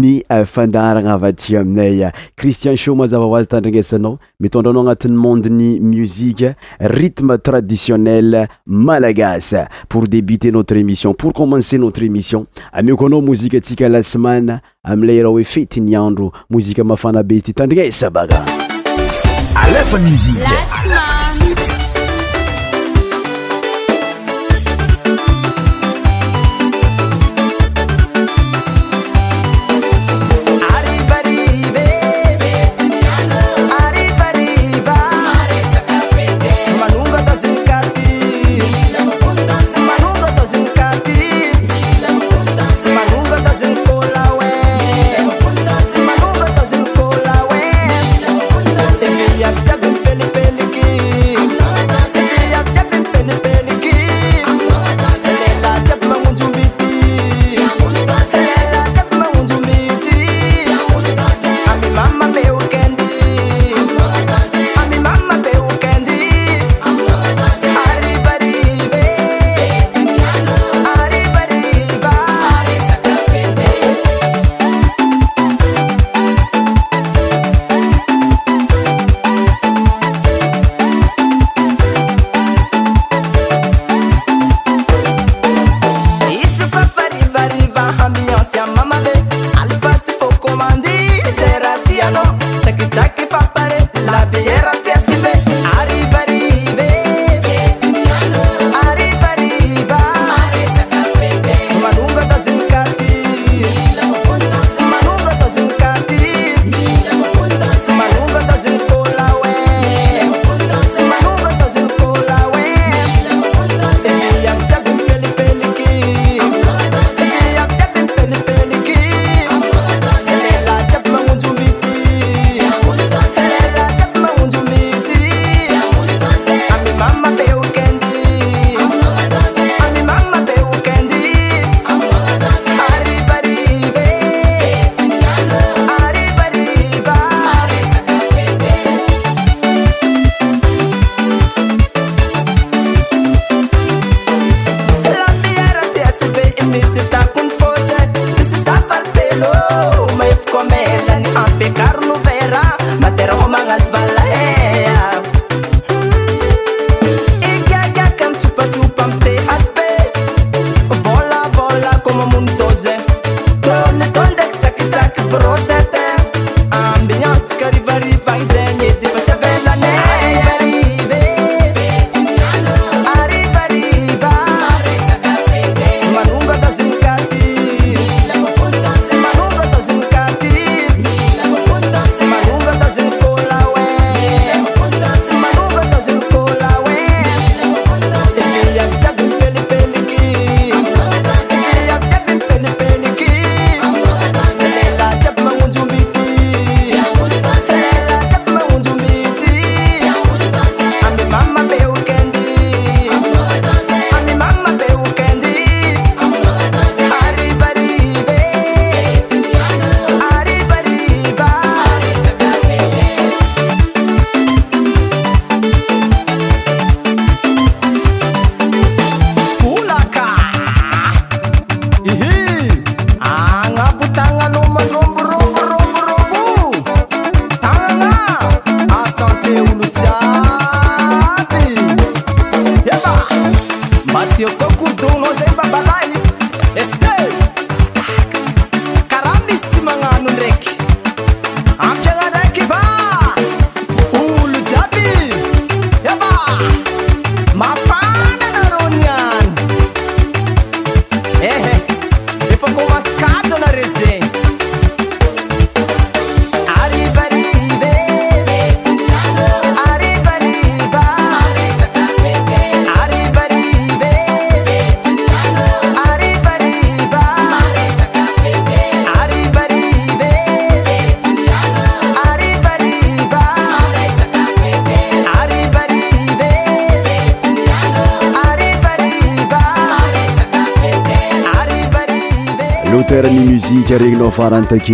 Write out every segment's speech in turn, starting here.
ny eh, fandaarana avaty aminaya eh. christian sho mazava hoazy tandrignasanao mitondranao agnatin'ny mondeny muzike rythme traditionnel malagasa pour débuter notre émission por commencer notre émission amioko anao mozike atsika lasemane amiley raha oe fety nyandro mozika mafanabe zity tandrignesa baka aamsi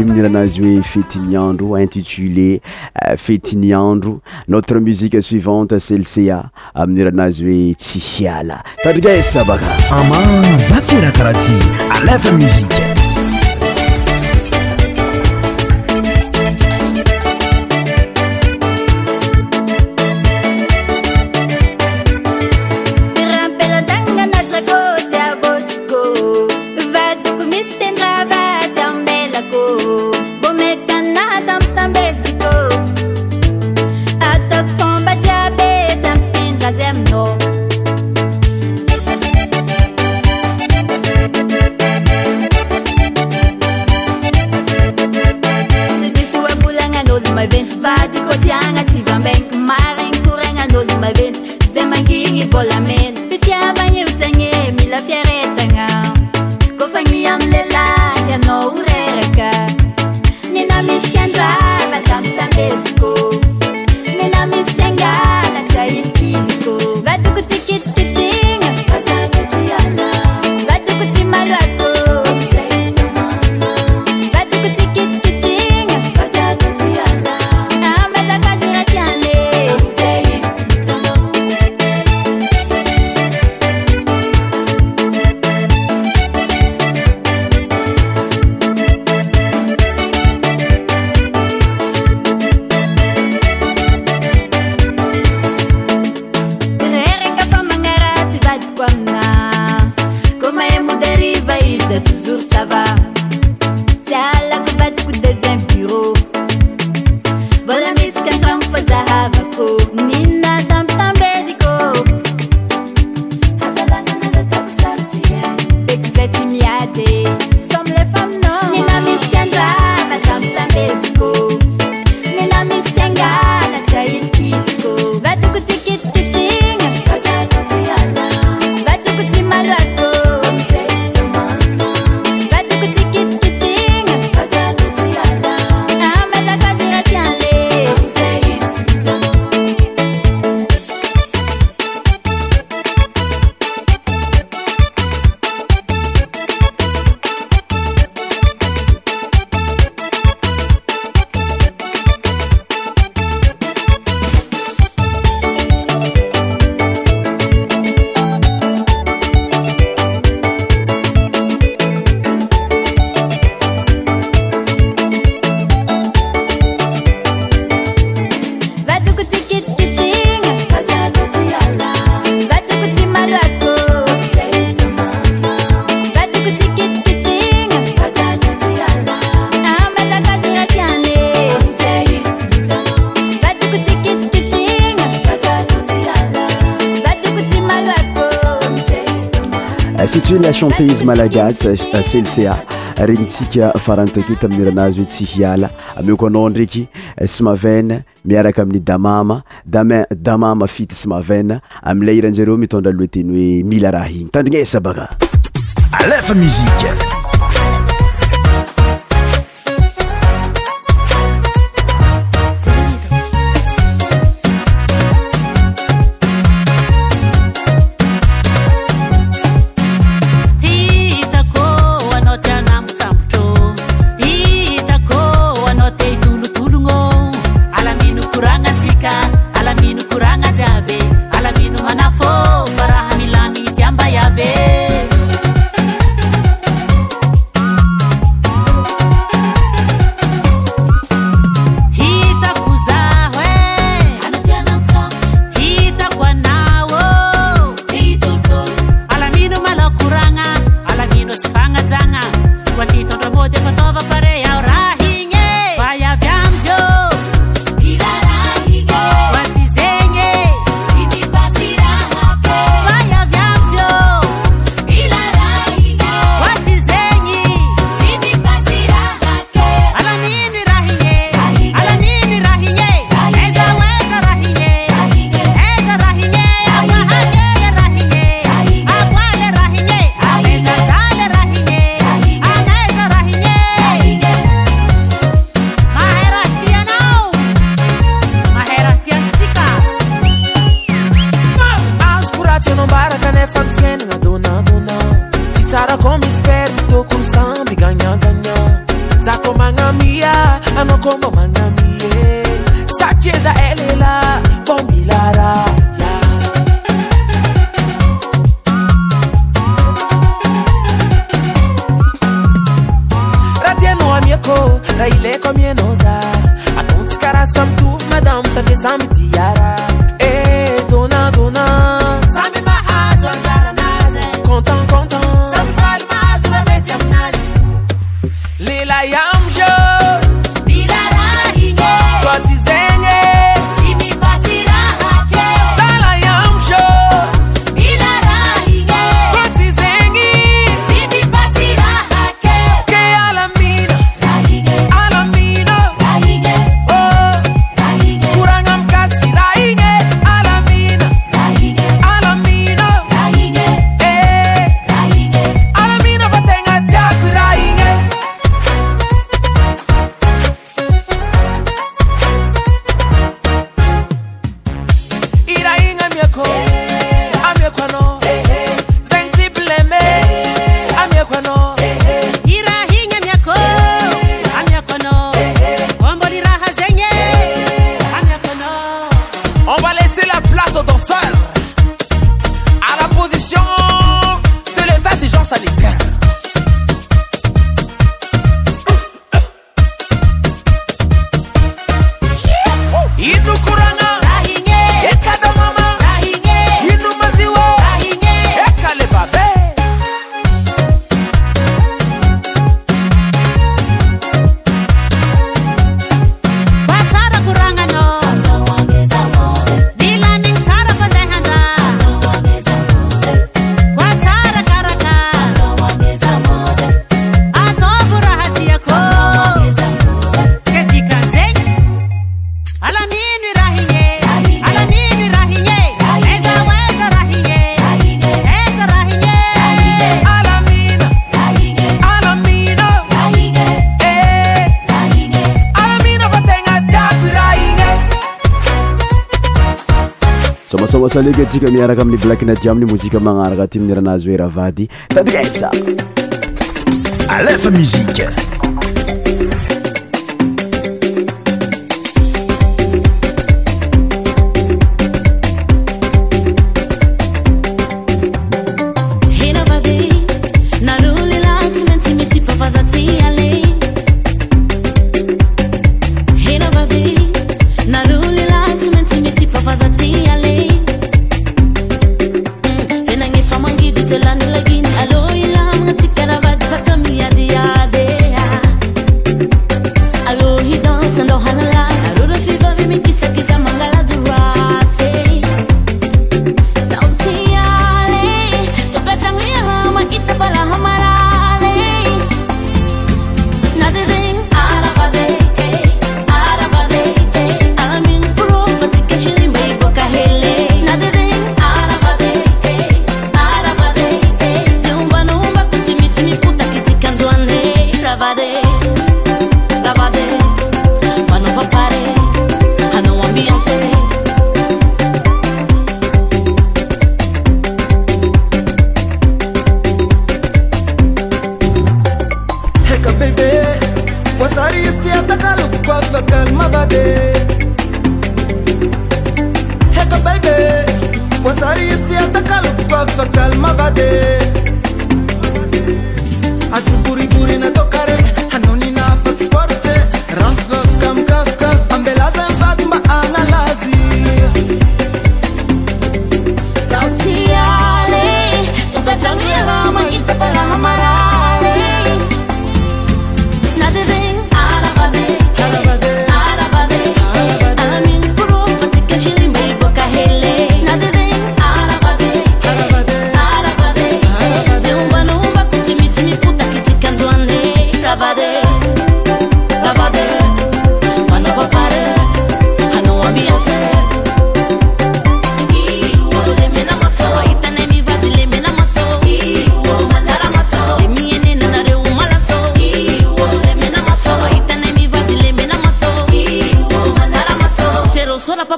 mi'iranazy hoe fetinyandro intitulé euh, fetiny andro notre musique suivante celca amin'niranazy euh, hoe tsy hiala kadrigae sabaka ama zaferaha karaha ty alerte muziqe gas eh, celca regny tsika farantakeo taminiranazy hoe tsy hiala amioko anao ndraiky eh, smavena miaraka amin'ny damama dama damama fity symavana amiley iranzareo mitondra loa teny hoe mila raha igny tandrignesa baka alefa mizika ka ntsika miaraka amin'ny blak na di aminy mozika magnaraka ty min'nranazy heraha vady tandikaisa alefa mizika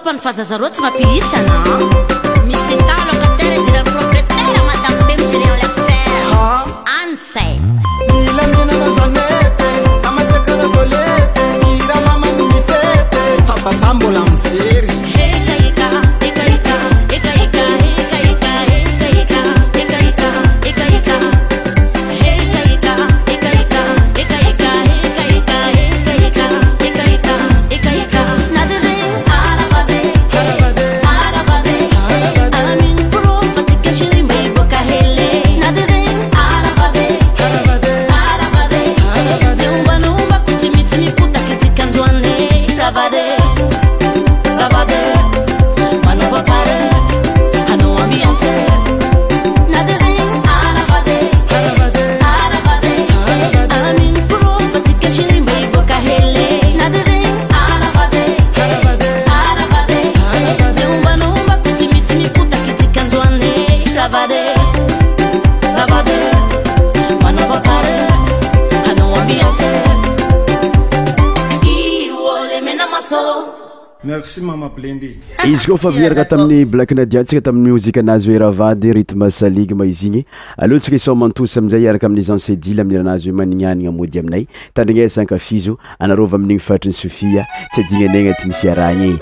pnypazazarotsy mapihitsana kofa raka taminny blak nadiatsa tamiy mozika nazy oe rahavady ritme salig m izy igny alatsika e, e, e, eh, sa mantosy amzay araka amiancedizy omaninaa moy aminay tadiesakafizo aarov ami'nyfaitrny sofisay aaayafieceimaninainamoyaay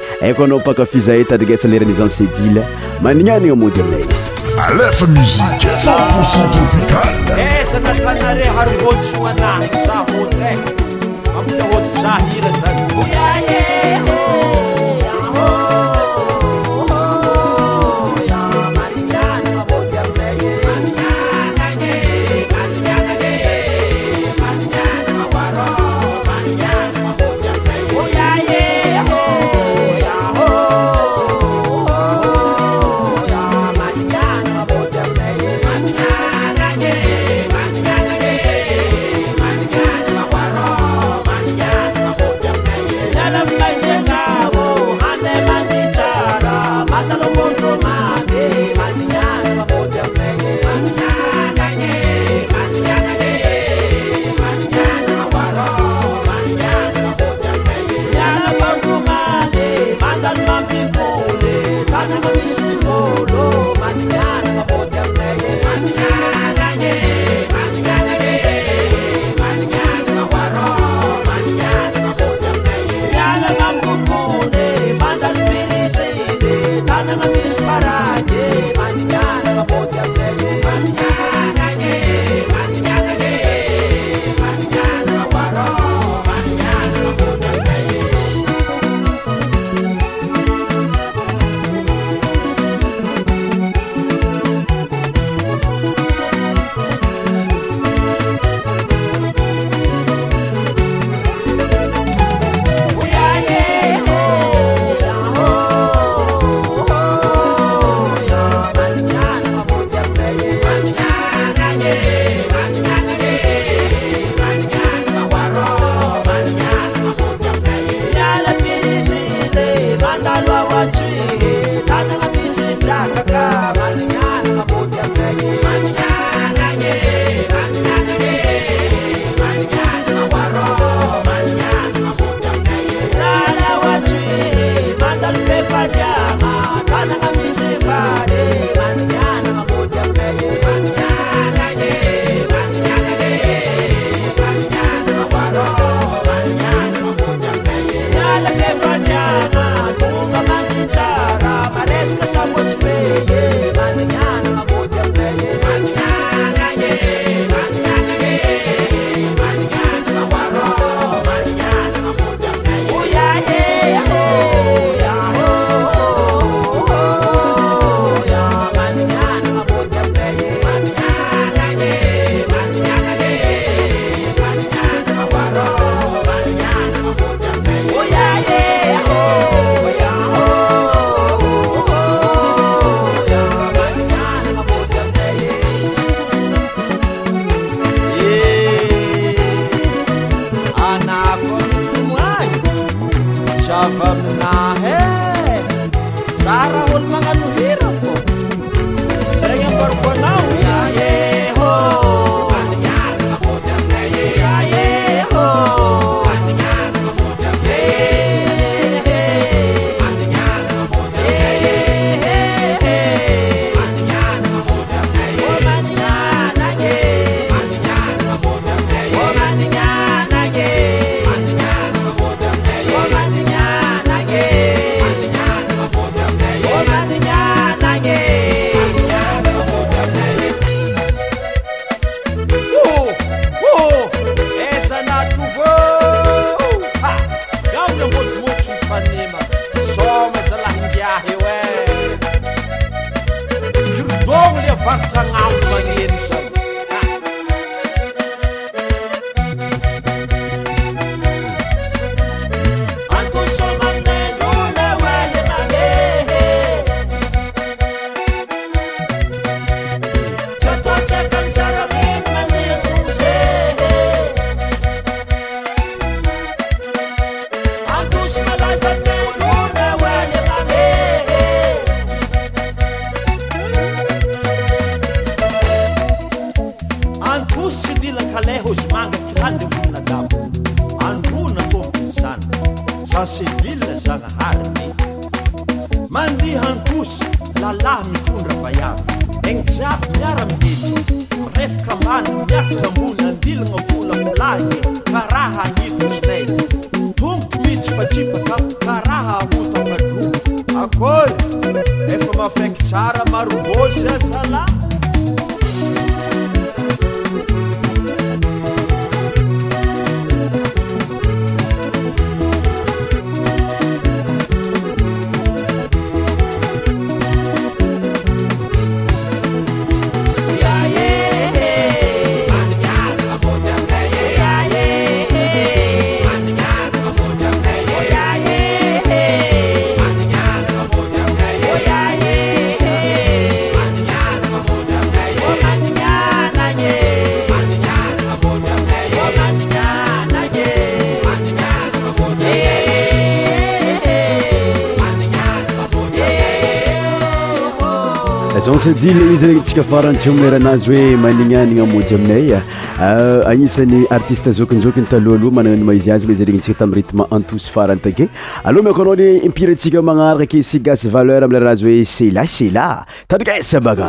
But the mountain sady len izy regny tsika faranteo mileranazy hoe magninanina amody aminay ah, agnisan'ny artiste zokinzokiny talohloha manana nymaizy azy ma izaregny ntsika tami'y retme entousy farantake aloha miko anao n impirantsika magnaraka akesygasy valeur amileranazy hoe cela sela tadrikasabaga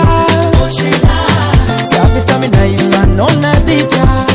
mina ifanona dija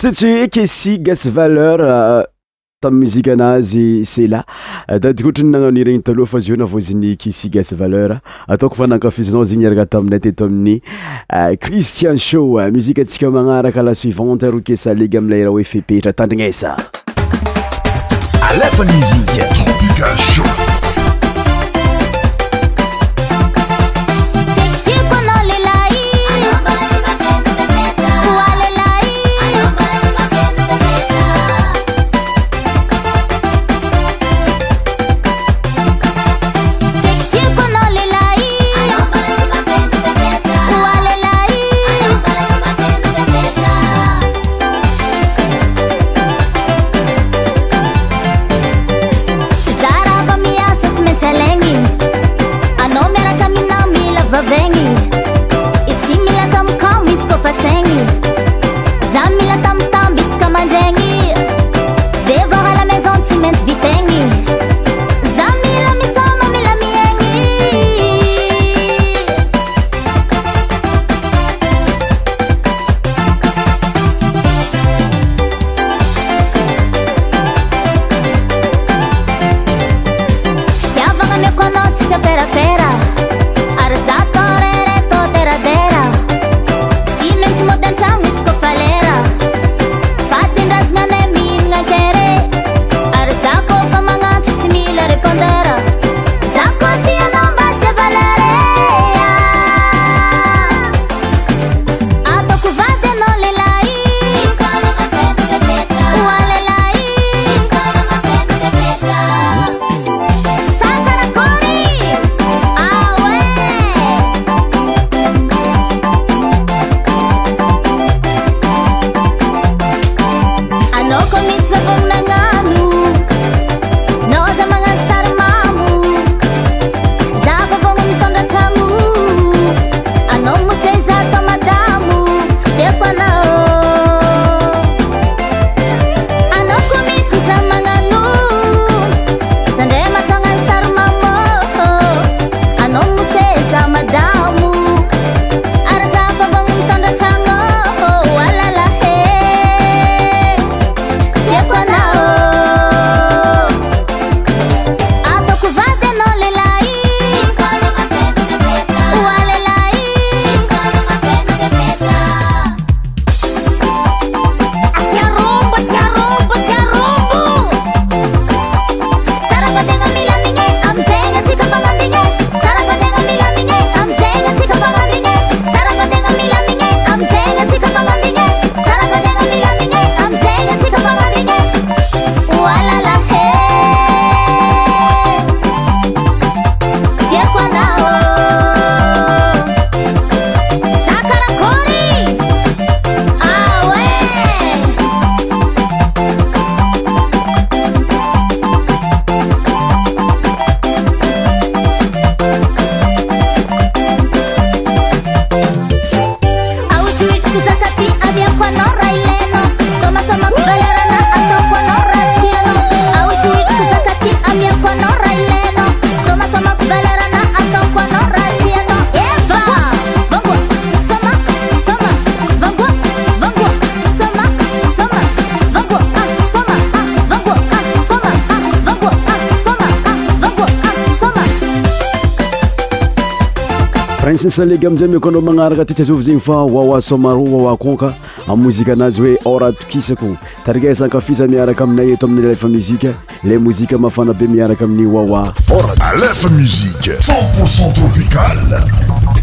sati kesi gase valeur tamiy muzike anazy sela da dikohatra ny nagnano iregny taloa fa zo na vao zeny kesi gas valeur euh, euh, ataokofaanakafizinao zeny araka taminay teto amin'ny euh, cristian sho muzike atsika magnaraka lasuivante rokesa lega amlerao efepeitra tandrignesa alefaymzie ansinsalega aminzay mikoandreo magnaraka tyatsy azova zegny fa wawa somaro wawa conka am'ny mozika anazy hoe oratokisako tarika isankafisa miaraka aminay eto amin'ny lefa muzika le mozika mahafana be miaraka amin'ny wawa ora alefa musike c0ntpourcent tropicale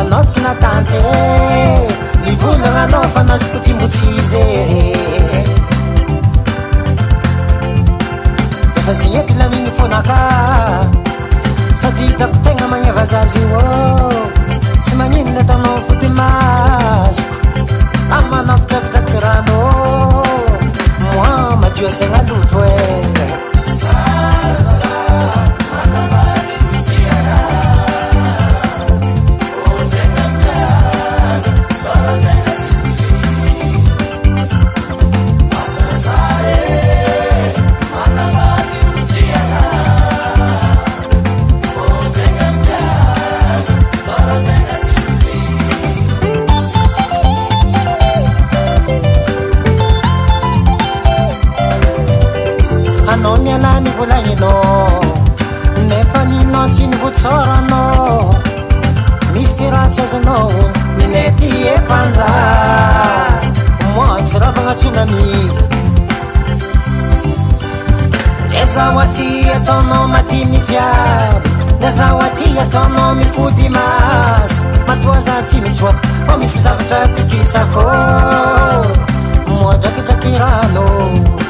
anao tsy natanty ivolaranao fa nazoko timbots izy e. fa ze gn ety laniny fonaka sady tako tegna magneva zazy io ô tsy maninona tanao fo de maziko sa manafi daktaty ranô moa madio zagna loto oe na mialany volahina nefa ninao tsy nivotsoranao misy ratsazanao minety eana moatsy ravagnatsinami zaat ataonao matnia zaat ataonao mifodimasy matoaza tsy nitsoak misy avatra ikiakô moa draka tatyrana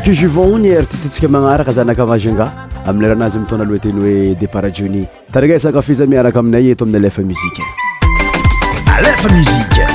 cujuvonny artistentsika magnaraka za anakavageanga amin'y raha anazy mitona aloha teny hoe depart joni taraa sakafiza miaraka aminay eto amin'ny alefa mizika alefa msike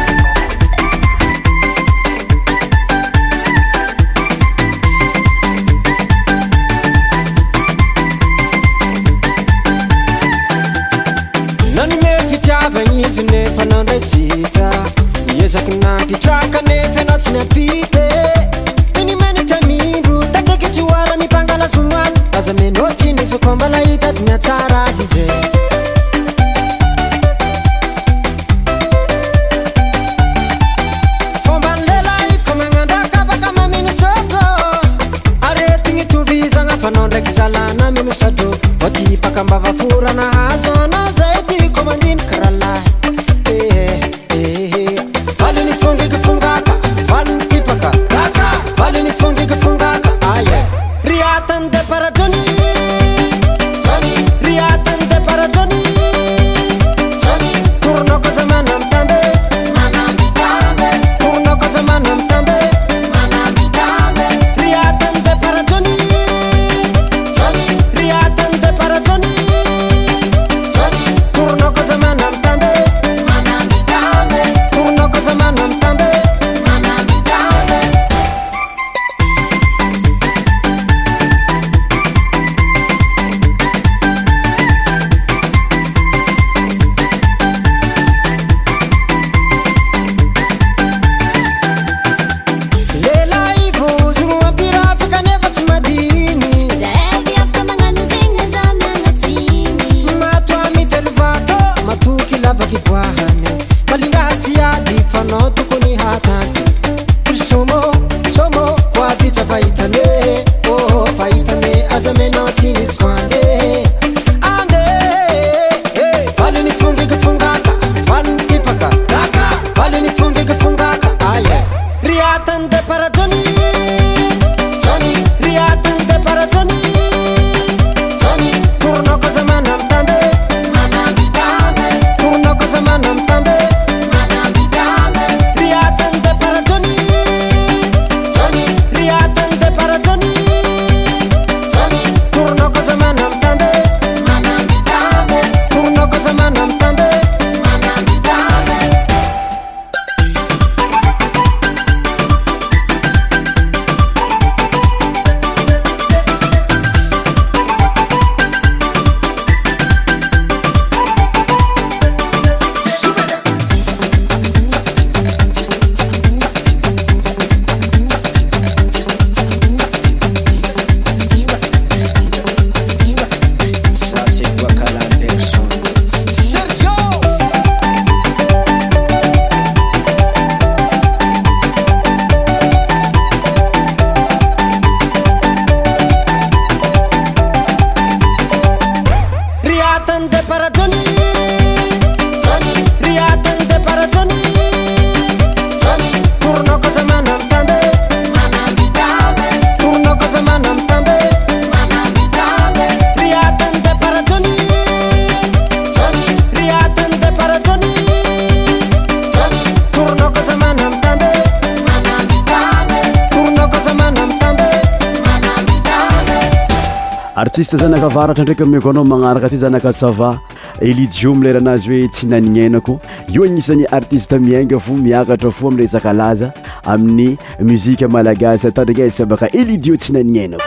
varatra ndraiky amako anao magnaraka ty zanaka sava elijio mileranazy hoe tsy naninanako io agnisany artiste miainga fo miakatra fo ami re saka laza amin'ny muzika malagasy ataondrany sybaka elidio tsy naninainako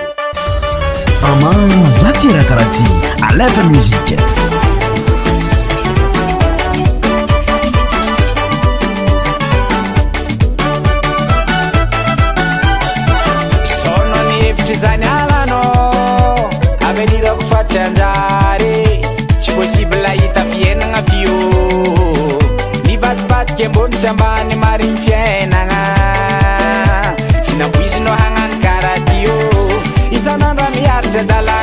aman za tyra karaha ty alatra muzika sambany marintianagna tsy nampizynao hagnany karaio isanandro amiaritra dala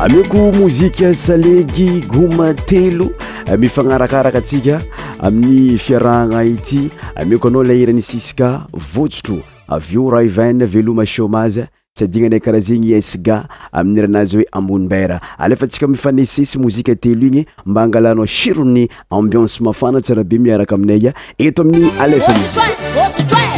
amieko mozika salegy goma telo eh, mifanarakaraka atsika amin'ny fiarahana ity ameko anao le herany siska votsotro av eo raha ivane veloma shomaze sadigna nay karaha zegny sga amin'ny ranazy hoe amboni bera alefantsika mifanesesy mozika telo igny mba angalanao sirony ambience mafanatsyraha be miaraka aminay a eto amin'ny alefa mizy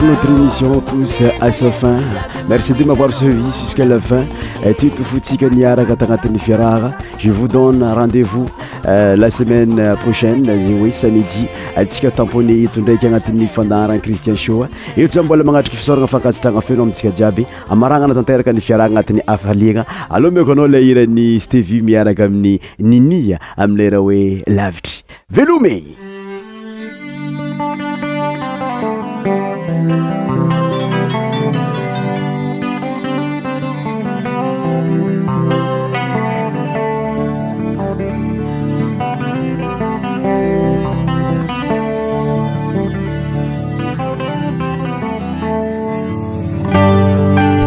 notre émission tous sa fin merci de mavoir suvi jusqu la fin tytofontsika niaraka tagnatin'ny fiarara je vous donne rendez vous euh, la semaine prochaine zay oe samedi atsika tampone itondraiky anatin'ny fandaharany cristien shoa ety a mbola magnatriky fisoragna fankasitrana fenao amitsika jiaby amarana ana tanteraka ny fiarara agnatin'ny afaliana aloha miko anao leirany stevi miaraka amin'ny nini amieraha hoe lavitry velome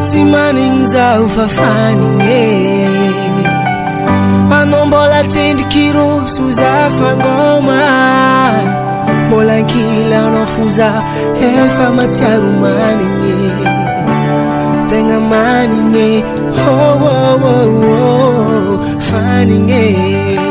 tsy manigny zaho fafanigny anao mbola tendrikiro mbola ankilanao fo za efa matsiaro manigne tegna manigne oh oh oh ô oh, fanigne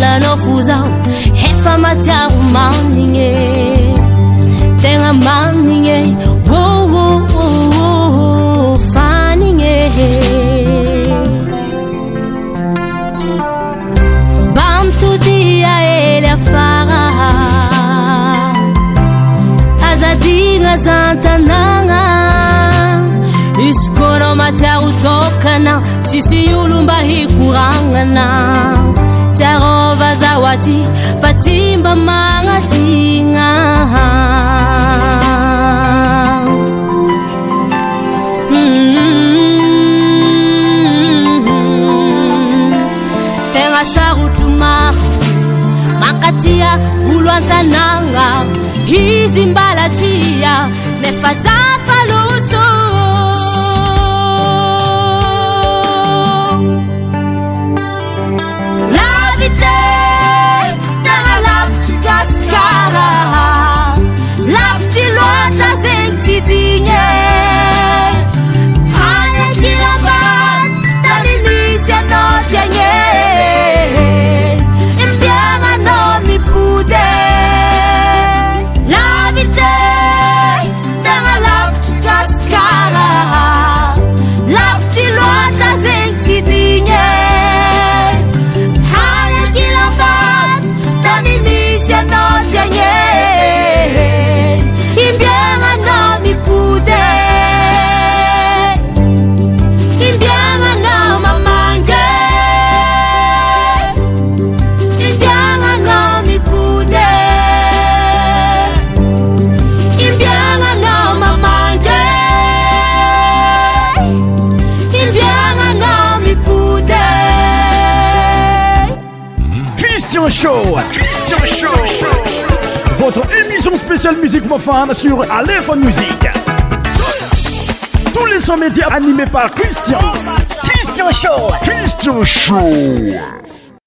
lanaofo zao efa matiaro manigne tegna manigne ooo fanignee bantodya ely afara azadigna zantanagna izkona matiaro tôkana tsisy olomba hikoragnana aty faimba maati mm-hmm. easotro makatia oloatanaa hizimbalatia me votre émission spéciale Musique Mofan sur Aléphone Musique. Tous les 100 médias animés par Christian. Christian Show. Christian Show.